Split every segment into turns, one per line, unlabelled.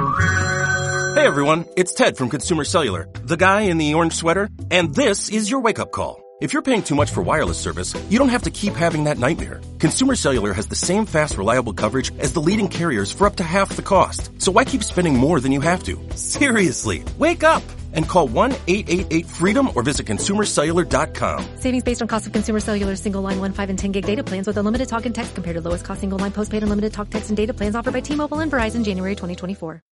Hey everyone, it's Ted from Consumer Cellular, the guy in the orange sweater, and this is your wake up call. If you're paying too much for wireless service, you don't have to keep having that nightmare. Consumer Cellular has the same fast, reliable coverage as the leading carriers for up to half the cost. So why keep spending more than you have to? Seriously, wake up! And call 1-888-FREEDOM or visit consumercellular.com.
Savings based on cost of consumer cellular single line 1, 5, and 10 gig data plans with unlimited talk and text compared to lowest cost single line postpaid unlimited talk, text, and data plans offered by T-Mobile and Verizon January 2024.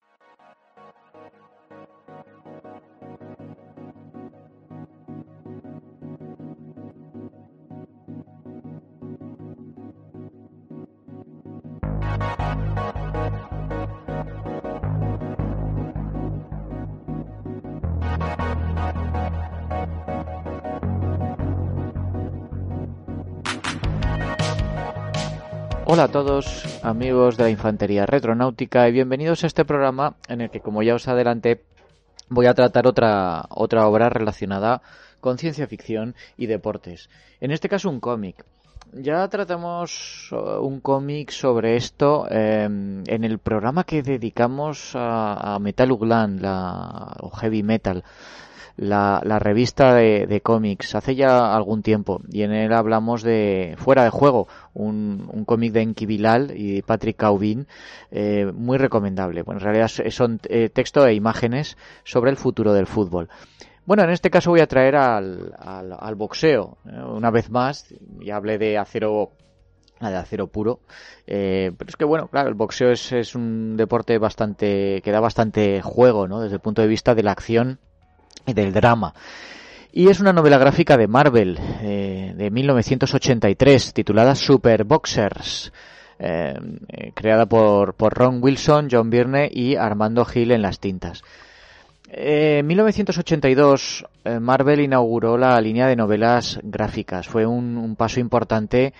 Hola a todos, amigos de la Infantería Retronáutica, y bienvenidos a este programa en el que, como ya os adelanté, voy a tratar otra, otra obra relacionada con ciencia ficción y deportes. En este caso, un cómic. Ya tratamos uh, un cómic sobre esto eh, en el programa que dedicamos a, a Metal Uglan, la, o Heavy Metal la, revista de, de, cómics hace ya algún tiempo y en él hablamos de Fuera de Juego, un, un cómic de Enki Bilal y Patrick Caubin eh, muy recomendable. Bueno, en realidad son eh, texto e imágenes sobre el futuro del fútbol. Bueno, en este caso voy a traer al, al, al boxeo. Eh, una vez más, ya hablé de acero de acero puro. Eh, pero es que bueno, claro, el boxeo es, es, un deporte bastante, que da bastante juego, ¿no? Desde el punto de vista de la acción y del drama. Y es una novela gráfica de Marvel eh, de 1983 titulada Super Boxers, eh, creada por, por, Ron Wilson, John Byrne y Armando Gil en las tintas. En 1982 eh, Marvel inauguró la línea de novelas gráficas. Fue un, paso importante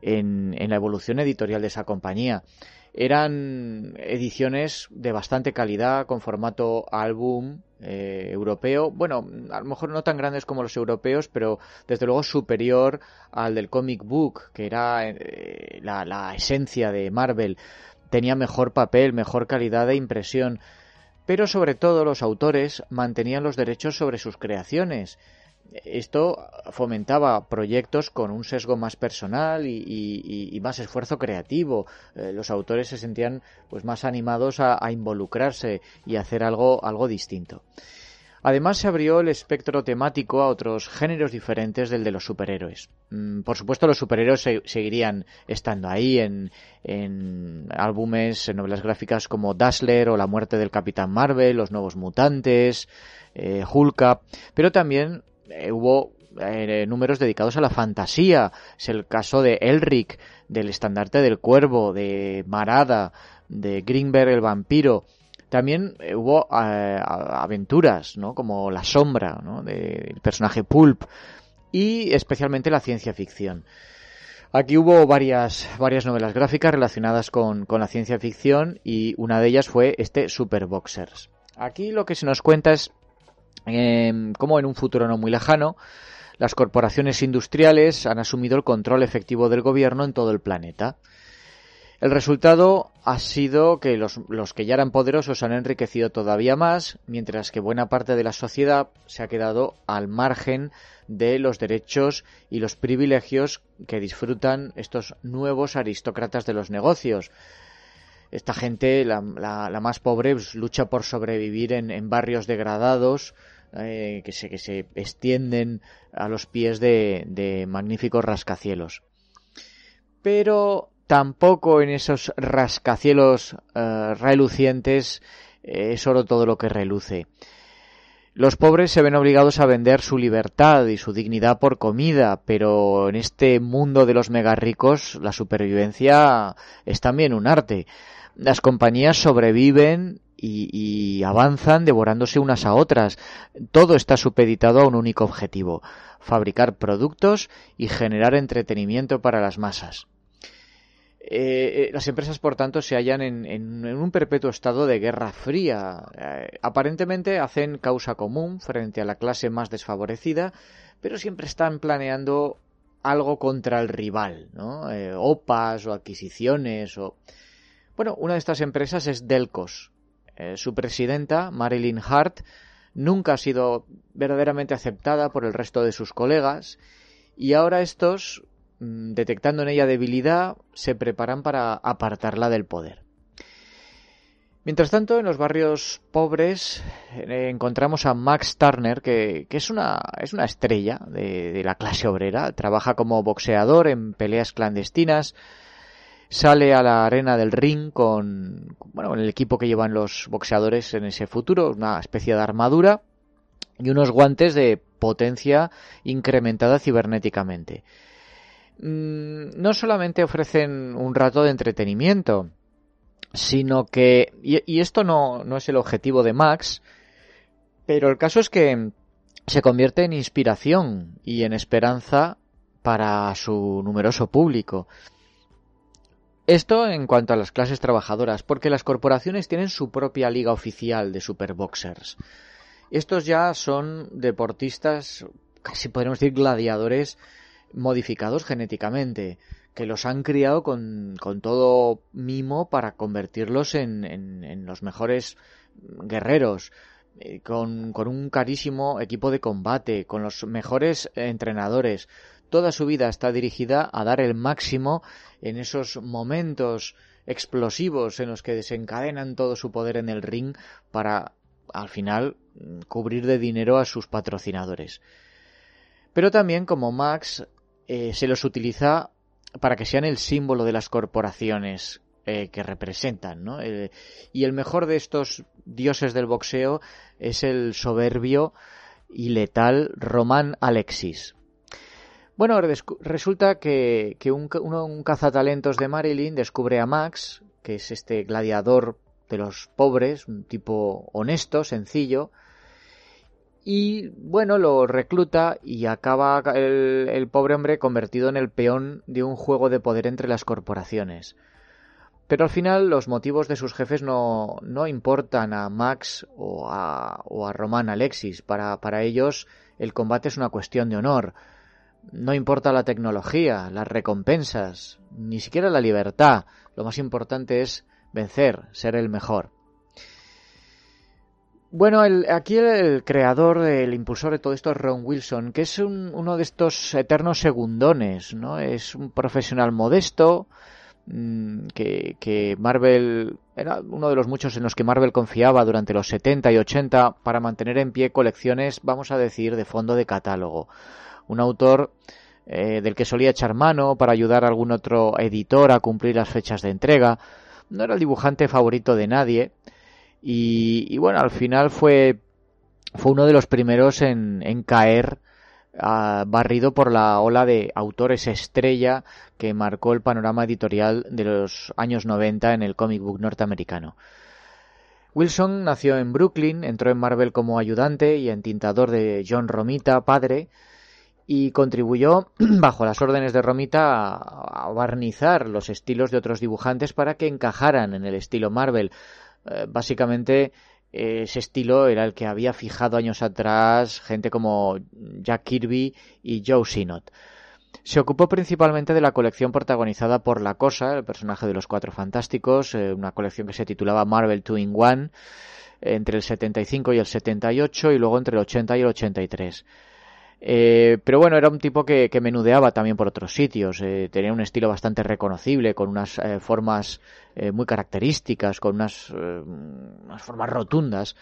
en, en la evolución editorial de esa compañía. Eran ediciones de bastante calidad con formato álbum eh, europeo. Bueno a lo mejor no tan grandes como los europeos pero desde luego superior al del comic book que era eh, la esencia de Marvel. Tenía mejor papel mejor calidad de impresión pero sobre todo los autores mantenían los derechos sobre sus creaciones esto fomentaba proyectos con un sesgo más personal y, más esfuerzo creativo. Eh, los autores se sentían pues más animados a, a, involucrarse y hacer algo, algo distinto. Además se abrió el espectro temático a otros géneros diferentes del de los superhéroes. Mm, por supuesto los superhéroes se, seguirían estando ahí en, álbumes, en novelas gráficas como Dazzler o La muerte del Capitán Marvel, Los nuevos mutantes, eh, Hulka, pero también eh, hubo eh, números dedicados a la fantasía. Es el caso de Elric, del estandarte del cuervo, de Marada, de Greenberg el vampiro. También eh, hubo eh, aventuras. Como La sombra. Del personaje Pulp. Y especialmente la ciencia ficción. Aquí hubo varias, varias novelas gráficas relacionadas con, con la ciencia ficción y una de ellas fue este Superboxers. Aquí lo que se nos cuenta es eh, como en un futuro no muy lejano, las corporaciones industriales han asumido el control efectivo del gobierno en todo el planeta. El resultado ha sido que los, los, que ya eran poderosos han enriquecido todavía más, mientras que buena parte de la sociedad se ha quedado al margen de los derechos y los privilegios que disfrutan estos nuevos aristócratas de los negocios. Esta gente, la, la, la más pobre, pues, lucha por sobrevivir en, en barrios degradados, eh, que, se, que se extienden a los pies de, de magníficos rascacielos. Pero tampoco en esos rascacielos uh, relucientes eh, es oro todo lo que reluce. Los pobres se ven obligados a vender su libertad y su dignidad por comida, pero en este mundo de los mega ricos la supervivencia es también un arte. Las compañías sobreviven y, y, avanzan devorándose unas a otras. Todo está supeditado a un único objetivo, fabricar productos y generar entretenimiento para las masas. Eh, las empresas, por tanto, se hallan en, un perpetuo estado de guerra fría. Eh, aparentemente hacen causa común frente a la clase más desfavorecida, pero siempre están planeando algo contra el rival, ¿no? Eh, OPAs o adquisiciones o... Bueno, una de estas empresas es Delcos, Eh, su presidenta, Marilyn Hart, nunca ha sido verdaderamente aceptada por el resto de sus colegas y ahora estos, detectando en ella debilidad, se preparan para apartarla del poder. Mientras tanto, en los barrios pobres eh, encontramos a Max Turner, que, es, una, es una estrella de, de, la clase obrera. Trabaja como boxeador en peleas clandestinas. Sale a la arena del ring con bueno, el equipo que llevan los boxeadores en ese futuro, una especie de armadura y unos guantes de potencia incrementada cibernéticamente. Mm, no solamente ofrecen un rato de entretenimiento, sino que, y, esto no, no es el objetivo de Max, pero el caso es que se convierte en inspiración y en esperanza para su numeroso público. Esto en cuanto a las clases trabajadoras, porque las corporaciones tienen su propia liga oficial de superboxers. Estos ya son deportistas, casi podríamos decir gladiadores, modificados genéticamente que los han criado con, todo mimo para convertirlos en, en, los mejores guerreros, eh, con, un carísimo equipo de combate, con los mejores entrenadores. Toda su vida está dirigida a dar el máximo en esos momentos explosivos en los que desencadenan todo su poder en el ring para al final cubrir de dinero a sus patrocinadores. Pero también como Max eh, se los utiliza para que sean el símbolo de las corporaciones eh, que representan, ¿no? Eh, y el mejor de estos dioses del boxeo es el soberbio y letal Román Alexis. Bueno, resulta que, un, un cazatalentos de Marilyn descubre a Max, que es este gladiador de los pobres, un tipo honesto, sencillo, y bueno, lo recluta y acaba el, pobre hombre convertido en el peón de un juego de poder entre las corporaciones. Pero al final los motivos de sus jefes no, no importan a Max o a, o a Román Alexis. Para, para ellos el combate es una cuestión de honor. No importa la tecnología, las recompensas, ni siquiera la libertad. Lo más importante es vencer, ser el mejor. Bueno, aquí el, creador, el impulsor de todo esto es Ron Wilson, que es uno de estos eternos segundones, ¿no? Es un profesional modesto, mm, que, Marvel era uno de los muchos en los que Marvel confiaba durante los 70 y 80 para mantener en pie colecciones, vamos a decir, de fondo de catálogo. Un autor eh, del que solía echar mano para ayudar a algún otro editor a cumplir las fechas de entrega. No era el dibujante favorito de nadie, y, bueno, al final fue, fue uno de los primeros en, caer ah, barrido por la ola de autores estrella que marcó el panorama editorial de los años 90 en el comic book norteamericano. Wilson nació en Brooklyn, entró en Marvel como ayudante y entintador de John Romita, padre, y contribuyó, bajo las órdenes de Romita, a barnizar los estilos de otros dibujantes para que encajaran en el estilo Marvel, básicamente eh, ese estilo era el que había fijado años atrás gente como Jack Kirby y Joe Sinot. Se ocupó principalmente de la colección protagonizada por La Cosa, el personaje de los Cuatro Fantásticos, eh, una colección que se titulaba Marvel 2 in One, entre el 75 y el 78 y luego entre el 80 y el 83. Eh, pero bueno, era un tipo que, menudeaba también por otros sitios. Eh, tenía un estilo bastante reconocible, con unas eh, formas muy características, con unas, unas formas rotundas.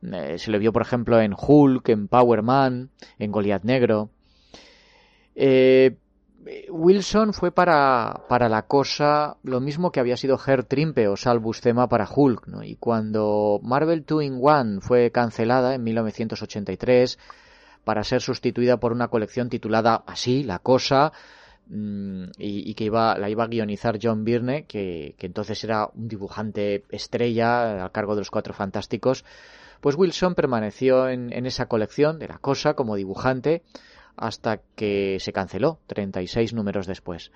se le vio, por ejemplo, en Hulk, en Power Man, en Goliath Negro. Wilson fue para, para la cosa lo mismo que había sido Herr Trimpe o Sal Buscema para Hulk. Y cuando Marvel 2 in One fue cancelada en 1983, para ser sustituida por una colección titulada así, La Cosa, mm, y, que iba, la iba a guionizar John Byrne, que, entonces era un dibujante estrella a cargo de los Cuatro Fantásticos. Pues Wilson permaneció en, esa colección de La Cosa como dibujante hasta que se canceló, 36 números después.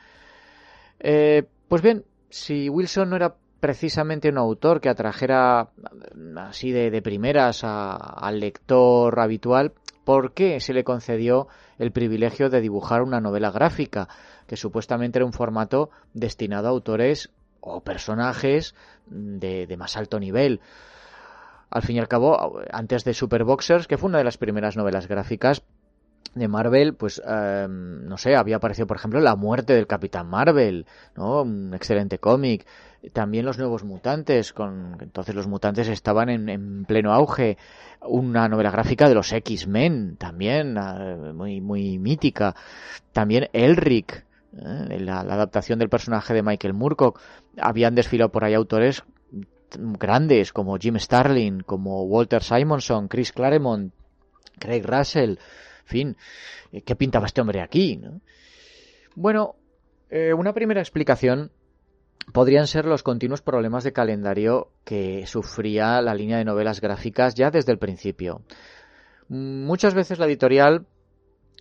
Eh, pues bien, si Wilson no era precisamente un autor que atrajera así de, primeras al lector habitual, ¿Por qué se le concedió el privilegio de dibujar una novela gráfica, que supuestamente era un formato destinado a autores o personajes de, más alto nivel. al fin y al cabo, antes de Superboxers, que fue una de las primeras novelas gráficas de Marvel, pues em, no sé, había aparecido por ejemplo La muerte del Capitán Marvel, ¿no? Un excelente cómic. También los nuevos mutantes, con entonces los mutantes estaban en, pleno auge. Una novela gráfica de los X-Men, también, ah, muy, muy mítica. También Elric, ¿eh? la, la, adaptación del personaje de Michael Moorcock. Habían desfilado por ahí autores grandes como Jim Starlin, como Walter Simonson, Chris Claremont, Craig Russell, en fin, eh, ¿qué pintaba este hombre aquí? Bueno, eh, una primera explicación podrían ser los continuos problemas de calendario que sufría la línea de novelas gráficas ya desde el principio. Muchas veces la editorial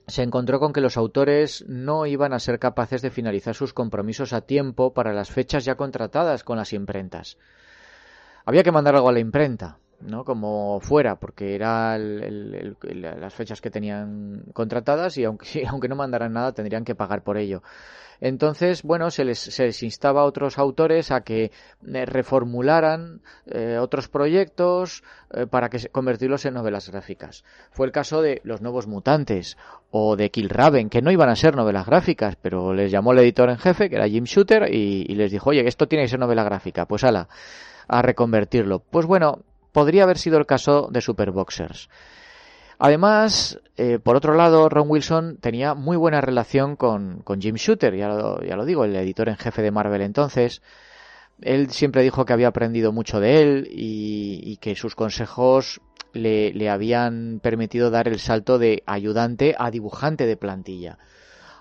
se encontró con que los autores no iban a ser capaces de finalizar sus compromisos a tiempo para las fechas ya contratadas con las imprentas. Había que mandar algo a la imprenta, ¿no? Como fuera, porque eran las fechas que tenían contratadas y aunque, aunque no mandaran nada tendrían que pagar por ello. Entonces, bueno, se les, se les instaba a otros autores a que eh, reformularan eh, otros proyectos eh, para que convertirlos en novelas gráficas. Fue el caso de Los Nuevos Mutantes o de Kill Raven, que no iban a ser novelas gráficas, pero les llamó el editor en jefe, que era Jim Shooter, y, y les dijo, oye, esto tiene que ser novela gráfica. Pues ala, a reconvertirlo. Pues bueno, podría haber sido el caso de Superboxers. Además, eh, por otro lado, Ron Wilson tenía muy buena relación con, Jim Shooter, ya lo, digo, el editor en jefe de Marvel entonces. Él siempre dijo que había aprendido mucho de él y, que sus consejos le, habían permitido dar el salto de ayudante a dibujante de plantilla.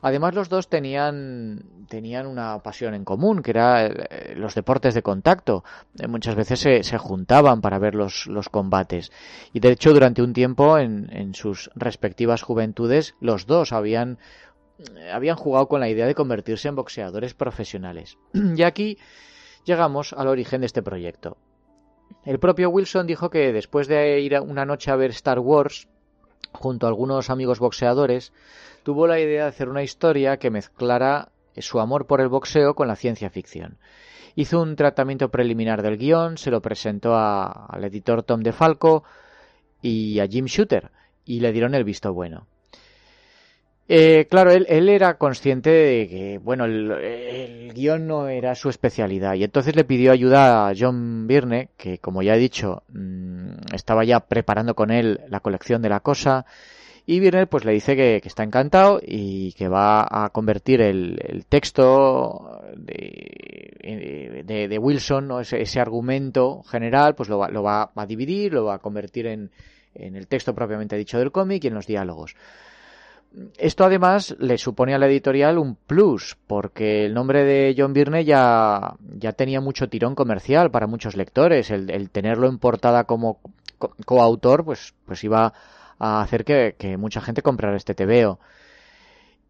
Además, los dos tenían, tenían una pasión en común, que era eh, los deportes de contacto. Eh, muchas veces se, se juntaban para ver los, los, combates. Y de hecho, durante un tiempo, en, en sus respectivas juventudes, los dos habían habían jugado con la idea de convertirse en boxeadores profesionales. Y aquí llegamos al origen de este proyecto. El propio Wilson dijo que después de ir una noche a ver Star Wars, junto a algunos amigos boxeadores, tuvo la idea de hacer una historia que mezclara su amor por el boxeo con la ciencia ficción. Hizo un tratamiento preliminar del guion, se lo presentó al editor Tom DeFalco y a Jim Shooter, y le dieron el visto bueno. Eh, claro, él, él, era consciente de que, bueno, el, el, guion no era su especialidad y entonces le pidió ayuda a John Byrne, que como ya he dicho, mmm, estaba ya preparando con él la colección de la cosa y Birner pues le dice que, está encantado y que va a convertir el, texto de, de, Wilson, ese, ese, argumento general, pues lo va, lo va a dividir, lo va a convertir en, en el texto propiamente dicho del cómic y en los diálogos. Esto además le supone a la editorial un plus, porque el nombre de John Byrne ya, ya tenía mucho tirón comercial para muchos lectores. El, tenerlo en portada como coautor, pues, pues iba a hacer que, mucha gente comprara este TVO.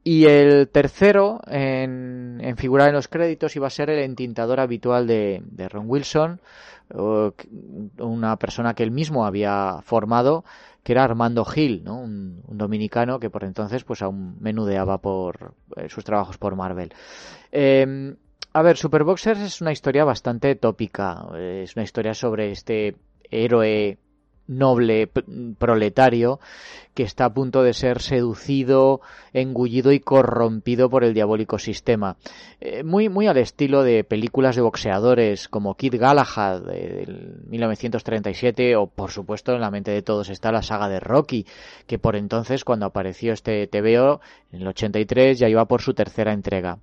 Y el tercero en, en, figurar en los créditos iba a ser el entintador habitual de Ron Wilson, una persona que él mismo había formado, que era Armando Gil, ¿no? un, dominicano que por entonces pues aún menudeaba por eh, sus trabajos por Marvel. Eh, a ver, Superboxers es una historia bastante tópica, es una historia sobre este héroe noble proletario que está a punto de ser seducido, engullido y corrompido por el diabólico sistema. Eh, muy, muy al estilo de películas de boxeadores como Kid Galahad del 1937 o por supuesto en la mente de todos está la saga de Rocky, que por entonces cuando apareció este TVO en el 83 ya iba por su tercera entrega.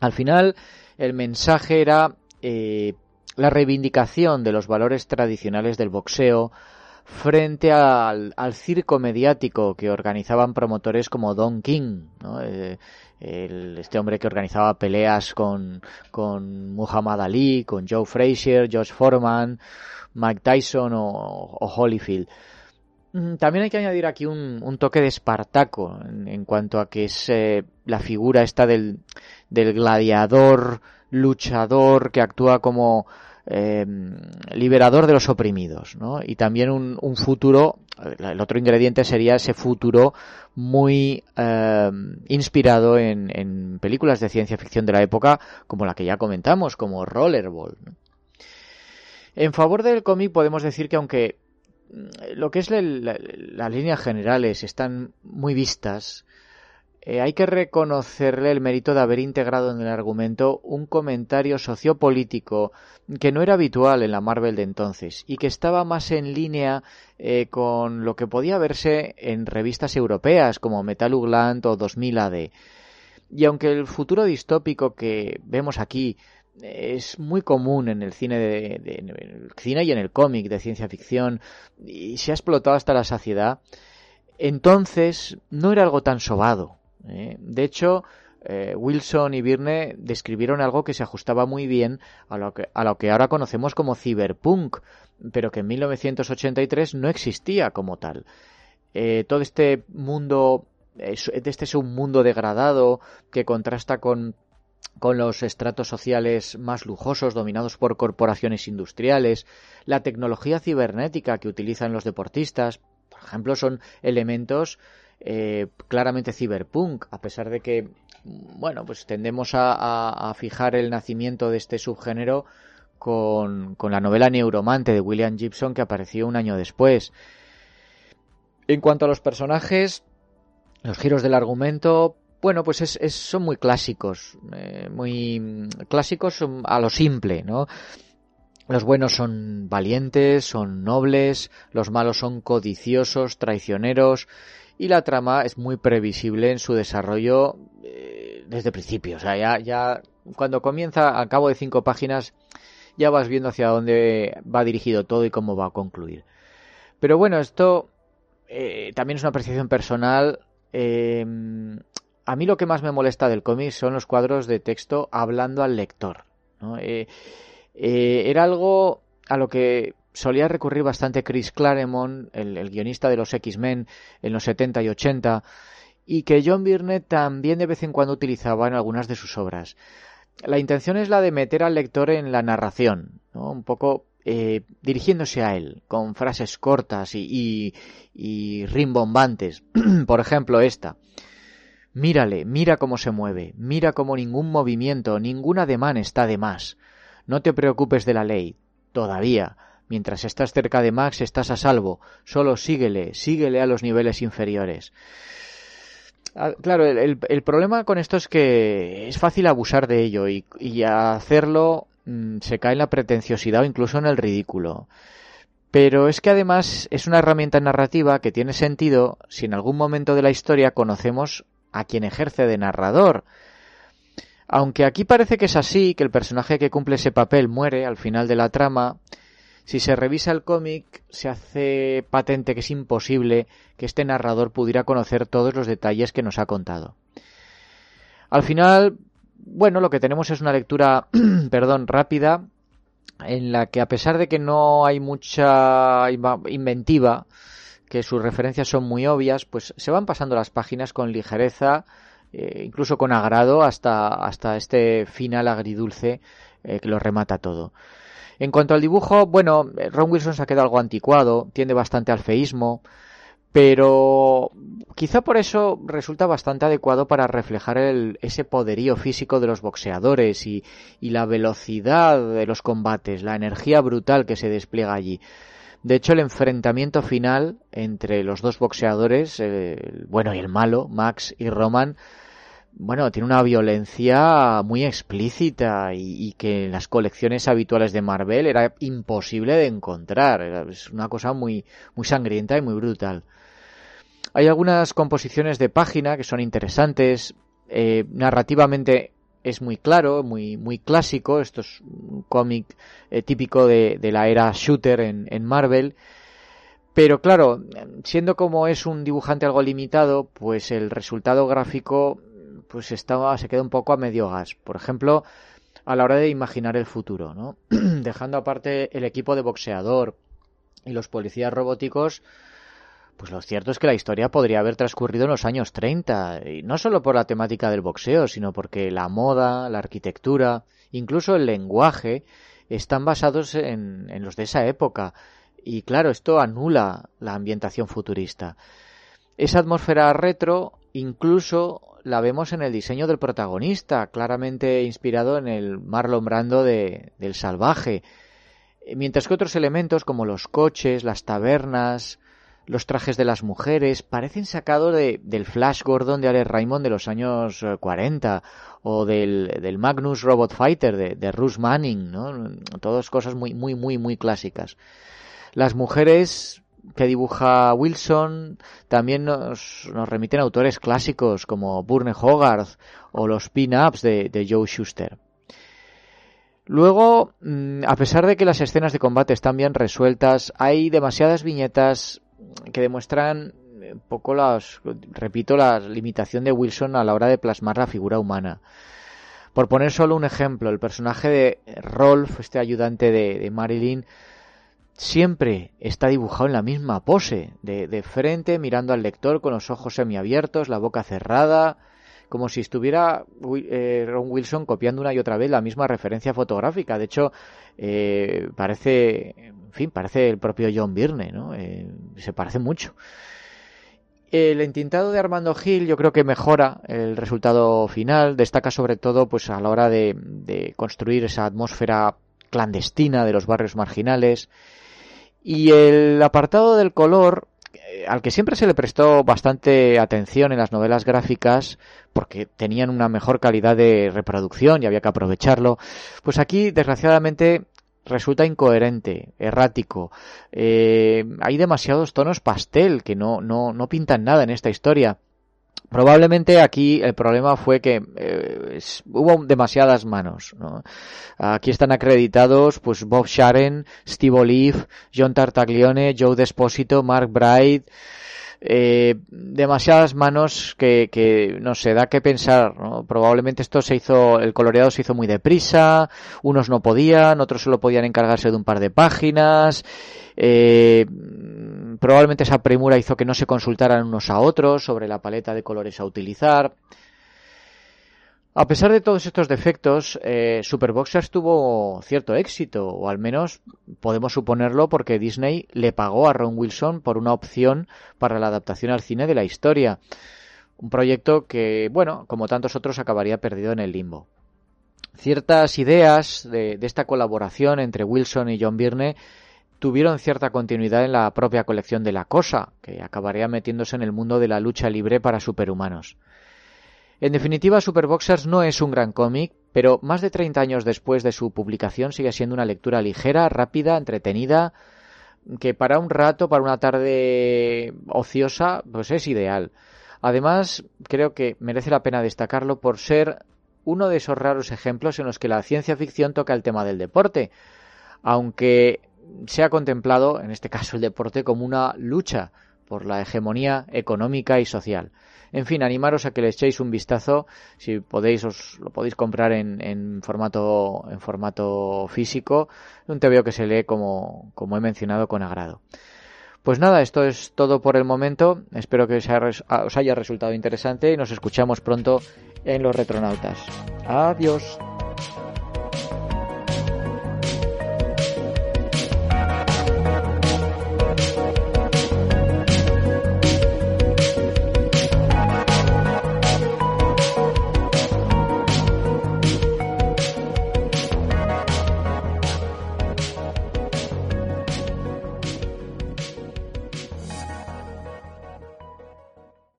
Al final el mensaje era eh, la reivindicación de los valores tradicionales del boxeo, frente al, al, circo mediático que organizaban promotores como Don King, ¿no? eh, el, este hombre que organizaba peleas con, con Muhammad Ali, con Joe Frazier, George Foreman, Mike Tyson o, o Holyfield. Mm, también hay que añadir aquí un, un toque de Espartaco en, en, cuanto a que es eh, la figura esta del, del gladiador luchador que actúa como eh, liberador de los oprimidos, ¿no? Y también un, un, futuro, el otro ingrediente sería ese futuro muy eh, inspirado en, en, películas de ciencia ficción de la época, como la que ya comentamos, como Rollerball. ¿no? En favor del cómic podemos decir que aunque mm, lo que es las líneas generales están muy vistas, eh, hay que reconocerle el mérito de haber integrado en el argumento un comentario sociopolítico que no era habitual en la Marvel de entonces y que estaba más en línea eh, con lo que podía verse en revistas europeas como Metal Ugland o 2000 AD. Y aunque el futuro distópico que vemos aquí es muy común en el cine, de, en el cine y en el cómic de ciencia ficción y se ha explotado hasta la saciedad, entonces no era algo tan sobado. ¿Eh? De hecho, eh, Wilson y Birne describieron algo que se ajustaba muy bien a lo que, a lo que ahora conocemos como cyberpunk, pero que en 1983 no existía como tal. Eh, todo este mundo, este es un mundo degradado que contrasta con con los estratos sociales más lujosos dominados por corporaciones industriales, la tecnología cibernética que utilizan los deportistas, por ejemplo, son elementos eh, claramente cyberpunk, a pesar de que, bueno, pues tendemos a, fijar el nacimiento de este subgénero con, la novela Neuromante de William Gibson que apareció un año después. En cuanto a los personajes, los giros del argumento, bueno, pues es, son muy clásicos, eh, muy clásicos a lo simple, ¿no? Los buenos son valientes, son nobles, los malos son codiciosos, traicioneros, y la trama es muy previsible en su desarrollo eh, desde el principio. O sea, ya, ya cuando comienza, al cabo de cinco páginas, ya vas viendo hacia dónde va dirigido todo y cómo va a concluir. Pero bueno, esto eh, también es una apreciación personal. Em, a mí lo que más me molesta del cómic son los cuadros de texto hablando al lector. Eh, era algo a lo que solía recurrir bastante Chris Claremont, el, guionista de los X-Men en los 70 y 80, y que John Byrne también de vez en cuando utilizaba en algunas de sus obras. La intención es la de meter al lector en la narración, un poco eh, dirigiéndose a él, con frases cortas y, y rimbombantes. Por ejemplo, esta. Mírale, mira cómo se mueve, mira cómo ningún movimiento, ningún ademán está de más. No te preocupes de la ley, todavía. Mientras estás cerca de Max estás a salvo. Solo síguele, síguele a los niveles inferiores. Ah, claro, el, problema con esto es que es fácil abusar de ello y, hacerlo mm, se cae en la pretenciosidad o incluso en el ridículo. Pero es que además es una herramienta narrativa que tiene sentido si en algún momento de la historia conocemos a quien ejerce de narrador. Aunque aquí parece que es así, que el personaje que cumple ese papel muere al final de la trama, si se revisa el cómic, se hace patente que es imposible que este narrador pudiera conocer todos los detalles que nos ha contado. Al final, bueno, lo que tenemos es una lectura, perdón, rápida, en la que a pesar de que no hay mucha inventiva, que sus referencias son muy obvias, pues se van pasando las páginas con ligereza, eh, incluso con agrado, hasta, hasta este final agridulce eh, que lo remata todo. En cuanto al dibujo, bueno, Ron Wilson se ha quedado algo anticuado, tiende bastante al feísmo, pero quizá por eso resulta bastante adecuado para reflejar el, ese poderío físico de los boxeadores y, la velocidad de los combates, la energía brutal que se despliega allí. De hecho, el enfrentamiento final entre los dos boxeadores, el bueno y el malo, Max y Roman, bueno, tiene una violencia muy explícita y, que en las colecciones habituales de Marvel era imposible de encontrar. es una cosa muy, muy sangrienta y muy brutal. Hay algunas composiciones de página que son interesantes. Eh, narrativamente es muy claro, muy, muy clásico. Esto es un cómic eh, típico de, la era shooter en, en Marvel. Pero claro, siendo como es un dibujante algo limitado, pues el resultado gráfico pues estaba, se queda un poco a medio gas. Por ejemplo, a la hora de imaginar el futuro, ¿no? Dejando aparte el equipo de boxeador y los policías robóticos, pues lo cierto es que la historia podría haber transcurrido en los años 30, y no solo por la temática del boxeo, sino porque la moda, la arquitectura, incluso el lenguaje, están basados en, en los de esa época. Y claro, esto anula la ambientación futurista. Esa atmósfera retro incluso la vemos en el diseño del protagonista, claramente inspirado en el Marlon Brando de, del salvaje. mientras que otros elementos como los coches, las tabernas, los trajes de las mujeres parecen sacados de, del Flash Gordon de Alex Raymond de los años 40 eh, o del, del Magnus Robot Fighter de, de Russ Manning, ¿no? Todas cosas muy, muy, muy, muy clásicas. Las mujeres que dibuja Wilson también nos, nos remiten autores clásicos como Burne Hogarth o los pin-ups de, Joe Schuster. Luego, mm, a pesar de que las escenas de combate están bien resueltas, hay demasiadas viñetas que demuestran poco las, repito, la limitación de Wilson a la hora de plasmar la figura humana. Por poner solo un ejemplo, el personaje de Rolf, este ayudante de, Marilyn, siempre está dibujado en la misma pose, de, frente, mirando al lector con los ojos semiabiertos, la boca cerrada, como si estuviera eh, Ron Wilson copiando una y otra vez la misma referencia fotográfica. De hecho, eh, parece, en fin, parece el propio John Byrne, ¿no? Eh, se parece mucho. El entintado de Armando Gil yo creo que mejora el resultado final, destaca sobre todo pues a la hora de construir esa atmósfera clandestina de los barrios marginales y el apartado del color al que siempre se le prestó bastante atención en las novelas gráficas porque tenían una mejor calidad de reproducción y había que aprovecharlo, pues aquí desgraciadamente resulta incoherente, errático. Eh, hay demasiados tonos pastel que no, no, no pintan nada en esta historia. Probablemente aquí el problema fue que eh, hubo demasiadas manos. ¿no? Aquí están acreditados pues Bob Sharon, Steve Olive, John Tartaglione, Joe Desposito, Mark Bright. Eh, demasiadas manos que, que, no sé, da que pensar. ¿no? Probablemente esto se hizo, el coloreado se hizo muy deprisa, unos no podían, otros solo podían encargarse de un par de páginas. Eh, probablemente esa premura hizo que no se consultaran unos a otros sobre la paleta de colores a utilizar. A pesar de todos estos defectos, eh, Superboxers tuvo cierto éxito, o al menos podemos suponerlo porque Disney le pagó a Ron Wilson por una opción para la adaptación al cine de la historia. Un proyecto que, bueno, como tantos otros, acabaría perdido en el limbo. Ciertas ideas de, de esta colaboración entre Wilson y John Byrne tuvieron cierta continuidad en la propia colección de La Cosa, que acabaría metiéndose en el mundo de la lucha libre para superhumanos. En definitiva, Superboxers no es un gran cómic, pero más de 30 años después de su publicación sigue siendo una lectura ligera, rápida, entretenida, que para un rato, para una tarde ociosa, pues es ideal. Además, creo que merece la pena destacarlo por ser uno de esos raros ejemplos en los que la ciencia ficción toca el tema del deporte, aunque se ha contemplado, en este caso el deporte, como una lucha por la hegemonía económica y social. En fin, animaros a que le echéis un vistazo, si podéis os lo podéis comprar en, en formato en formato físico, un TVO que se lee como, como he mencionado con agrado. Pues nada, esto es todo por el momento. Espero que os haya resultado interesante y nos escuchamos pronto en los retronautas. Adiós.